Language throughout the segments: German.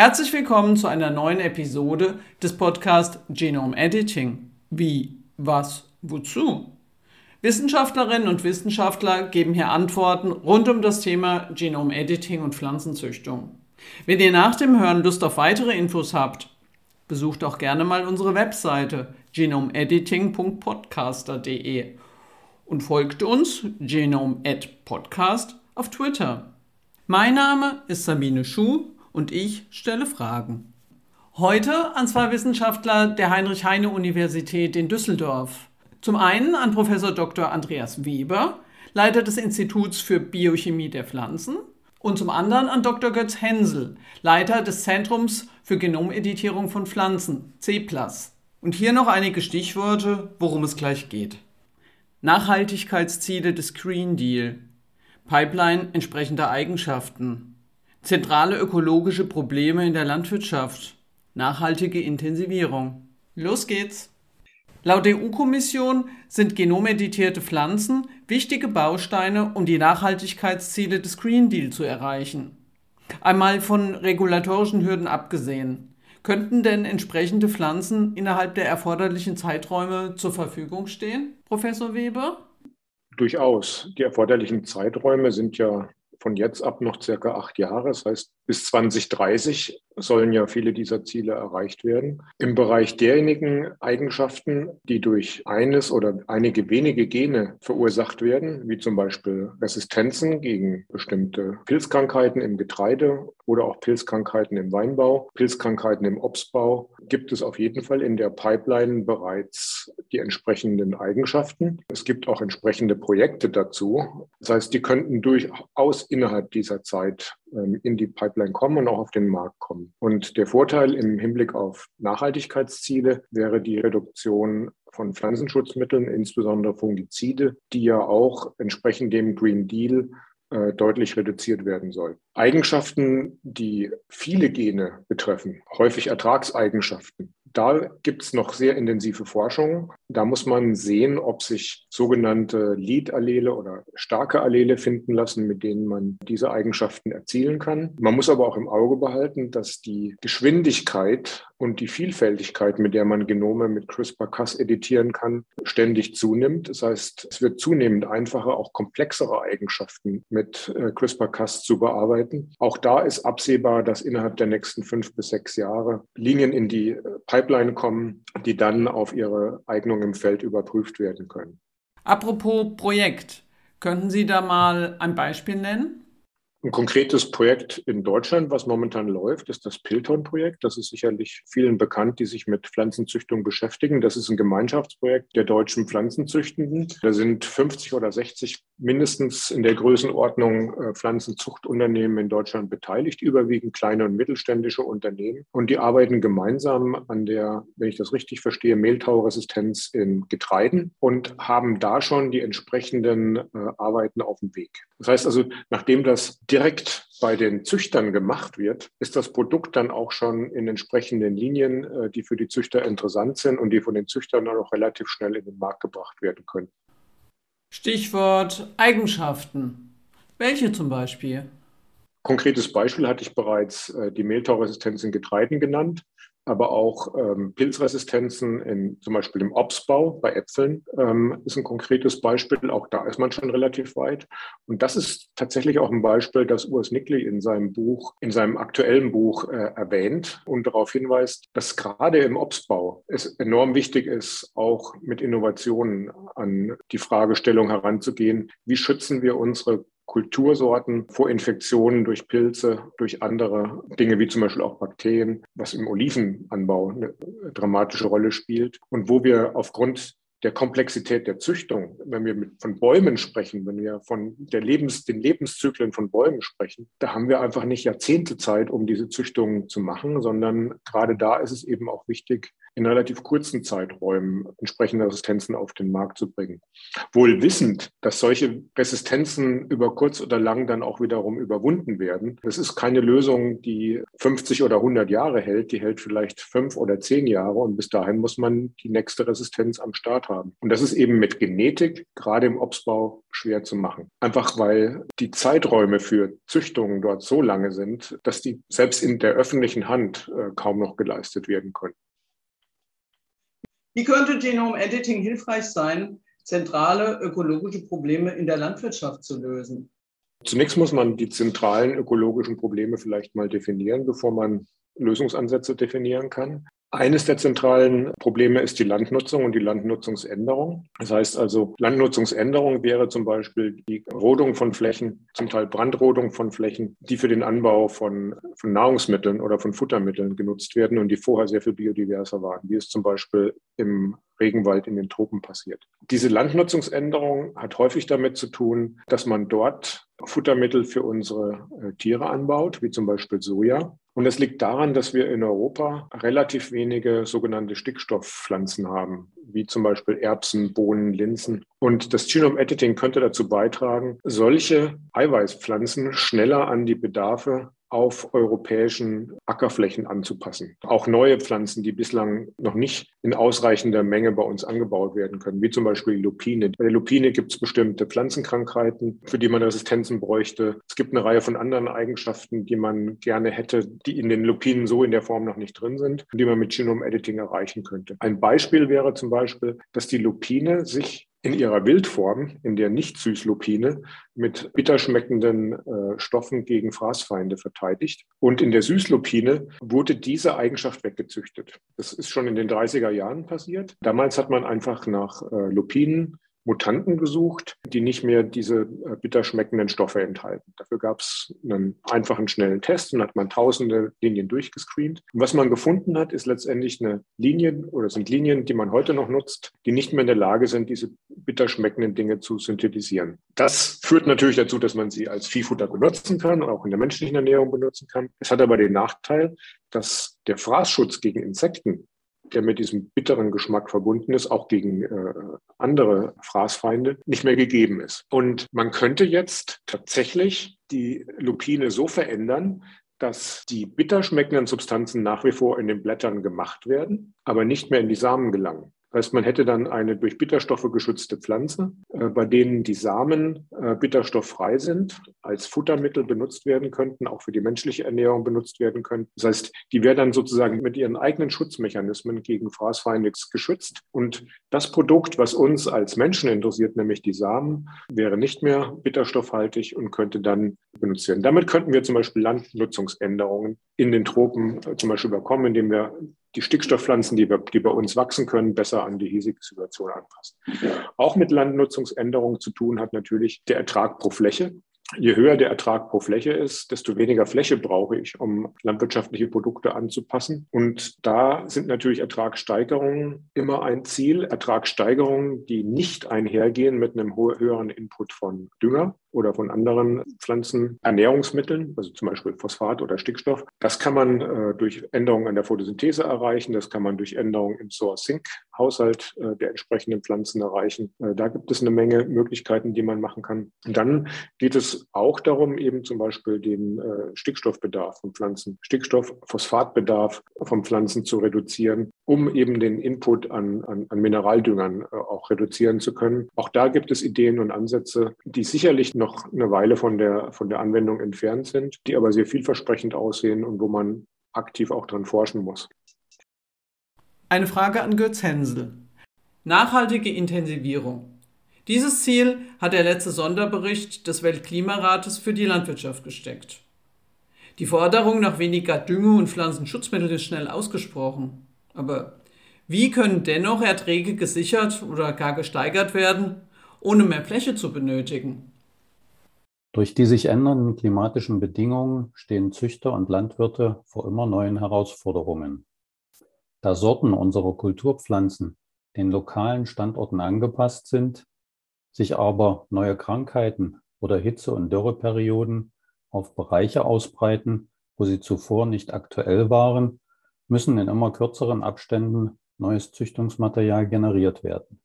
Herzlich willkommen zu einer neuen Episode des Podcasts Genome Editing. Wie, was, wozu? Wissenschaftlerinnen und Wissenschaftler geben hier Antworten rund um das Thema Genome Editing und Pflanzenzüchtung. Wenn ihr nach dem Hören Lust auf weitere Infos habt, besucht auch gerne mal unsere Webseite genomediting.podcaster.de und folgt uns Genome Podcast auf Twitter. Mein Name ist Sabine Schuh und ich stelle Fragen. Heute an zwei Wissenschaftler der Heinrich-Heine-Universität in Düsseldorf. Zum einen an Professor Dr. Andreas Weber, Leiter des Instituts für Biochemie der Pflanzen, und zum anderen an Dr. Götz Hensel, Leiter des Zentrums für Genomeditierung von Pflanzen, CEPLAS. Und hier noch einige Stichworte, worum es gleich geht. Nachhaltigkeitsziele des Green Deal, Pipeline entsprechender Eigenschaften, Zentrale ökologische Probleme in der Landwirtschaft. Nachhaltige Intensivierung. Los geht's! Laut EU-Kommission sind genomeditierte Pflanzen wichtige Bausteine, um die Nachhaltigkeitsziele des Green Deal zu erreichen. Einmal von regulatorischen Hürden abgesehen. Könnten denn entsprechende Pflanzen innerhalb der erforderlichen Zeiträume zur Verfügung stehen, Professor Weber? Durchaus. Die erforderlichen Zeiträume sind ja von jetzt ab noch circa acht Jahre. Das heißt, bis 2030 sollen ja viele dieser Ziele erreicht werden. Im Bereich derjenigen Eigenschaften, die durch eines oder einige wenige Gene verursacht werden, wie zum Beispiel Resistenzen gegen bestimmte Pilzkrankheiten im Getreide oder auch Pilzkrankheiten im Weinbau, Pilzkrankheiten im Obstbau, gibt es auf jeden Fall in der Pipeline bereits die entsprechenden Eigenschaften. Es gibt auch entsprechende Projekte dazu. Das heißt, die könnten durchaus innerhalb dieser Zeit in die Pipeline kommen und auch auf den Markt kommen. Und der Vorteil im Hinblick auf Nachhaltigkeitsziele wäre die Reduktion von Pflanzenschutzmitteln, insbesondere Fungizide, die ja auch entsprechend dem Green Deal äh, deutlich reduziert werden soll. Eigenschaften, die viele Gene betreffen, häufig Ertragseigenschaften, da gibt es noch sehr intensive Forschung. Da muss man sehen, ob sich sogenannte Lead-Allele oder starke Allele finden lassen, mit denen man diese Eigenschaften erzielen kann. Man muss aber auch im Auge behalten, dass die Geschwindigkeit und die Vielfältigkeit, mit der man Genome mit CRISPR-Cas editieren kann, ständig zunimmt. Das heißt, es wird zunehmend einfacher, auch komplexere Eigenschaften mit äh, CRISPR-Cas zu bearbeiten. Auch da ist absehbar, dass innerhalb der nächsten fünf bis sechs Jahre Linien in die äh, Pipeline kommen, die dann auf ihre Eignung im Feld überprüft werden können. Apropos Projekt, könnten Sie da mal ein Beispiel nennen? Ein konkretes Projekt in Deutschland, was momentan läuft, ist das Pilton-Projekt. Das ist sicherlich vielen bekannt, die sich mit Pflanzenzüchtung beschäftigen. Das ist ein Gemeinschaftsprojekt der deutschen Pflanzenzüchtenden. Da sind 50 oder 60 mindestens in der Größenordnung äh, Pflanzenzuchtunternehmen in Deutschland beteiligt, überwiegend kleine und mittelständische Unternehmen. Und die arbeiten gemeinsam an der, wenn ich das richtig verstehe, Mehltauresistenz in Getreiden und haben da schon die entsprechenden äh, Arbeiten auf dem Weg. Das heißt also, nachdem das direkt bei den Züchtern gemacht wird, ist das Produkt dann auch schon in entsprechenden Linien, äh, die für die Züchter interessant sind und die von den Züchtern dann auch relativ schnell in den Markt gebracht werden können. Stichwort Eigenschaften. Welche zum Beispiel? Konkretes Beispiel hatte ich bereits äh, die Mehltauresistenz in Getreiden genannt aber auch ähm, Pilzresistenzen in zum Beispiel im Obstbau bei Äpfeln ähm, ist ein konkretes Beispiel. Auch da ist man schon relativ weit. Und das ist tatsächlich auch ein Beispiel, das Urs Nickley in seinem Buch, in seinem aktuellen Buch äh, erwähnt und darauf hinweist, dass gerade im Obstbau es enorm wichtig ist, auch mit Innovationen an die Fragestellung heranzugehen, wie schützen wir unsere Kultursorten vor Infektionen durch Pilze, durch andere Dinge wie zum Beispiel auch Bakterien, was im Olivenanbau eine dramatische Rolle spielt. Und wo wir aufgrund der Komplexität der Züchtung, wenn wir von Bäumen sprechen, wenn wir von der Lebens, den Lebenszyklen von Bäumen sprechen, da haben wir einfach nicht Jahrzehnte Zeit, um diese Züchtungen zu machen, sondern gerade da ist es eben auch wichtig, in relativ kurzen Zeiträumen entsprechende Resistenzen auf den Markt zu bringen. Wohl wissend, dass solche Resistenzen über kurz oder lang dann auch wiederum überwunden werden. Das ist keine Lösung, die 50 oder 100 Jahre hält. Die hält vielleicht fünf oder zehn Jahre und bis dahin muss man die nächste Resistenz am Start haben. Und das ist eben mit Genetik, gerade im Obstbau, schwer zu machen. Einfach weil die Zeiträume für Züchtungen dort so lange sind, dass die selbst in der öffentlichen Hand äh, kaum noch geleistet werden können. Wie könnte Genome Editing hilfreich sein, zentrale ökologische Probleme in der Landwirtschaft zu lösen? Zunächst muss man die zentralen ökologischen Probleme vielleicht mal definieren, bevor man Lösungsansätze definieren kann. Eines der zentralen Probleme ist die Landnutzung und die Landnutzungsänderung. Das heißt also, Landnutzungsänderung wäre zum Beispiel die Rodung von Flächen, zum Teil Brandrodung von Flächen, die für den Anbau von, von Nahrungsmitteln oder von Futtermitteln genutzt werden und die vorher sehr viel biodiverser waren, wie es zum Beispiel im Regenwald in den Tropen passiert. Diese Landnutzungsänderung hat häufig damit zu tun, dass man dort Futtermittel für unsere äh, Tiere anbaut, wie zum Beispiel Soja. Und es liegt daran, dass wir in Europa relativ wenige sogenannte Stickstoffpflanzen haben, wie zum Beispiel Erbsen, Bohnen, Linsen. Und das Genome Editing könnte dazu beitragen, solche Eiweißpflanzen schneller an die Bedarfe auf europäischen Ackerflächen anzupassen. Auch neue Pflanzen, die bislang noch nicht in ausreichender Menge bei uns angebaut werden können, wie zum Beispiel Lupine. Bei der Lupine gibt es bestimmte Pflanzenkrankheiten, für die man Resistenzen bräuchte. Es gibt eine Reihe von anderen Eigenschaften, die man gerne hätte, die in den Lupinen so in der Form noch nicht drin sind die man mit Genome Editing erreichen könnte. Ein Beispiel wäre zum Beispiel, dass die Lupine sich in ihrer Wildform, in der Nicht-Süßlupine, mit bitterschmeckenden äh, Stoffen gegen Fraßfeinde verteidigt. Und in der Süßlupine wurde diese Eigenschaft weggezüchtet. Das ist schon in den 30er Jahren passiert. Damals hat man einfach nach äh, Lupinen Mutanten gesucht, die nicht mehr diese äh, bitter schmeckenden Stoffe enthalten. Dafür gab es einen einfachen, schnellen Test und hat man tausende Linien durchgescreent. Und was man gefunden hat, ist letztendlich eine Linie oder sind Linien, die man heute noch nutzt, die nicht mehr in der Lage sind, diese bitter schmeckenden Dinge zu synthetisieren. Das führt natürlich dazu, dass man sie als Viehfutter benutzen kann, auch in der menschlichen Ernährung benutzen kann. Es hat aber den Nachteil, dass der Fraßschutz gegen Insekten der mit diesem bitteren Geschmack verbunden ist, auch gegen äh, andere Fraßfeinde, nicht mehr gegeben ist. Und man könnte jetzt tatsächlich die Lupine so verändern, dass die bitter schmeckenden Substanzen nach wie vor in den Blättern gemacht werden, aber nicht mehr in die Samen gelangen. Das heißt, man hätte dann eine durch Bitterstoffe geschützte Pflanze, äh, bei denen die Samen äh, bitterstofffrei sind, als Futtermittel benutzt werden könnten, auch für die menschliche Ernährung benutzt werden könnten. Das heißt, die wäre dann sozusagen mit ihren eigenen Schutzmechanismen gegen Fraßfeinde geschützt. Und das Produkt, was uns als Menschen interessiert, nämlich die Samen, wäre nicht mehr bitterstoffhaltig und könnte dann benutzt werden. Damit könnten wir zum Beispiel Landnutzungsänderungen in den Tropen äh, zum Beispiel überkommen, indem wir die Stickstoffpflanzen, die, wir, die bei uns wachsen können, besser an die hiesige Situation anpassen. Auch mit Landnutzungsänderungen zu tun hat natürlich der Ertrag pro Fläche. Je höher der Ertrag pro Fläche ist, desto weniger Fläche brauche ich, um landwirtschaftliche Produkte anzupassen. Und da sind natürlich Ertragssteigerungen immer ein Ziel. Ertragssteigerungen, die nicht einhergehen mit einem höheren Input von Dünger oder von anderen Pflanzenernährungsmitteln, also zum Beispiel Phosphat oder Stickstoff. Das kann man äh, durch Änderungen an der Photosynthese erreichen. Das kann man durch Änderungen im Source-Sync-Haushalt äh, der entsprechenden Pflanzen erreichen. Äh, da gibt es eine Menge Möglichkeiten, die man machen kann. Und dann geht es auch darum, eben zum Beispiel den äh, Stickstoffbedarf von Pflanzen, Stickstoff, Phosphatbedarf von Pflanzen zu reduzieren, um eben den Input an, an, an Mineraldüngern äh, auch reduzieren zu können. Auch da gibt es Ideen und Ansätze, die sicherlich noch eine Weile von der, von der Anwendung entfernt sind, die aber sehr vielversprechend aussehen und wo man aktiv auch dran forschen muss. Eine Frage an Götz Hensel. Nachhaltige Intensivierung. Dieses Ziel hat der letzte Sonderbericht des Weltklimarates für die Landwirtschaft gesteckt. Die Forderung nach weniger Dünge und Pflanzenschutzmittel ist schnell ausgesprochen. Aber wie können dennoch Erträge gesichert oder gar gesteigert werden, ohne mehr Fläche zu benötigen? Durch die sich ändernden klimatischen Bedingungen stehen Züchter und Landwirte vor immer neuen Herausforderungen. Da Sorten unserer Kulturpflanzen den lokalen Standorten angepasst sind, sich aber neue Krankheiten oder Hitze- und Dürreperioden auf Bereiche ausbreiten, wo sie zuvor nicht aktuell waren, müssen in immer kürzeren Abständen neues Züchtungsmaterial generiert werden.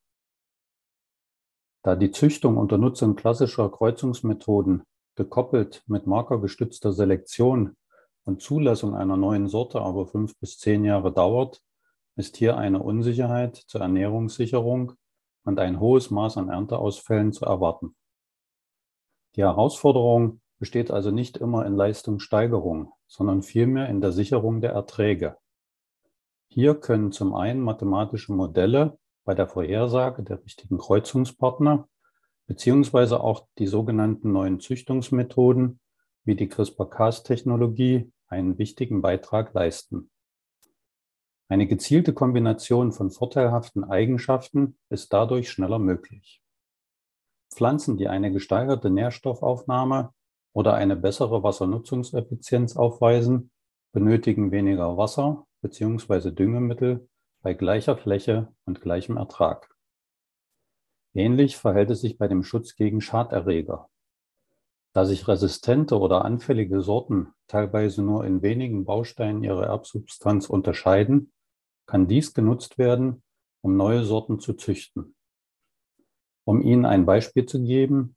Da die Züchtung unter Nutzung klassischer Kreuzungsmethoden gekoppelt mit markergestützter Selektion und Zulassung einer neuen Sorte aber fünf bis zehn Jahre dauert, ist hier eine Unsicherheit zur Ernährungssicherung und ein hohes Maß an Ernteausfällen zu erwarten. Die Herausforderung besteht also nicht immer in Leistungssteigerung, sondern vielmehr in der Sicherung der Erträge. Hier können zum einen mathematische Modelle bei der Vorhersage der richtigen Kreuzungspartner beziehungsweise auch die sogenannten neuen Züchtungsmethoden wie die CRISPR-Cas-Technologie einen wichtigen Beitrag leisten. Eine gezielte Kombination von vorteilhaften Eigenschaften ist dadurch schneller möglich. Pflanzen, die eine gesteigerte Nährstoffaufnahme oder eine bessere Wassernutzungseffizienz aufweisen, benötigen weniger Wasser bzw. Düngemittel bei gleicher Fläche und gleichem Ertrag. Ähnlich verhält es sich bei dem Schutz gegen Schaderreger. Da sich resistente oder anfällige Sorten teilweise nur in wenigen Bausteinen ihrer Erbsubstanz unterscheiden, kann dies genutzt werden, um neue Sorten zu züchten. Um Ihnen ein Beispiel zu geben,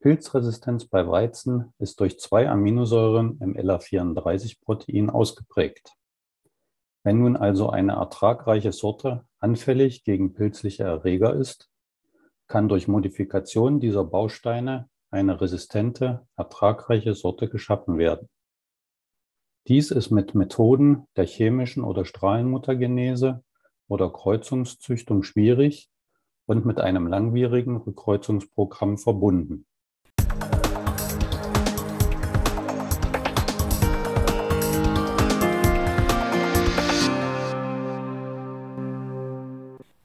Pilzresistenz bei Weizen ist durch zwei Aminosäuren im LA34-Protein ausgeprägt. Wenn nun also eine ertragreiche Sorte anfällig gegen pilzliche Erreger ist, kann durch Modifikation dieser Bausteine eine resistente, ertragreiche Sorte geschaffen werden. Dies ist mit Methoden der chemischen oder Strahlenmuttergenese oder Kreuzungszüchtung schwierig und mit einem langwierigen Rückkreuzungsprogramm verbunden.